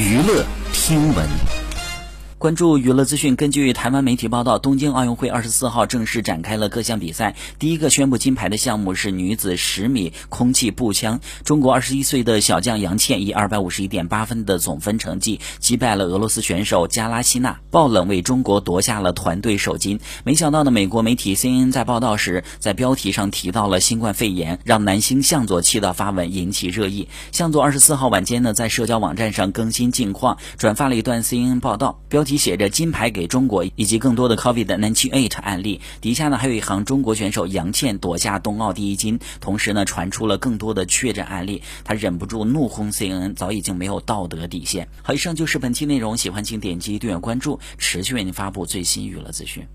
娱乐听闻。关注娱乐资讯。根据台湾媒体报道，东京奥运会二十四号正式展开了各项比赛。第一个宣布金牌的项目是女子十米空气步枪。中国二十一岁的小将杨倩以二百五十一点八分的总分成绩击败了俄罗斯选手加拉西娜，爆冷为中国夺下了团队首金。没想到呢，美国媒体 CNN 在报道时，在标题上提到了新冠肺炎，让男星向佐气的发文引起热议。向佐二十四号晚间呢，在社交网站上更新近况，转发了一段 CNN 报道，标题。写着金牌给中国，以及更多的 COVID-19 案例。底下呢还有一行中国选手杨倩夺下冬奥第一金，同时呢传出了更多的确诊案例。他忍不住怒轰 CNN，早已经没有道德底线。好，以上就是本期内容，喜欢请点击订阅关注，持续为您发布最新娱乐资讯。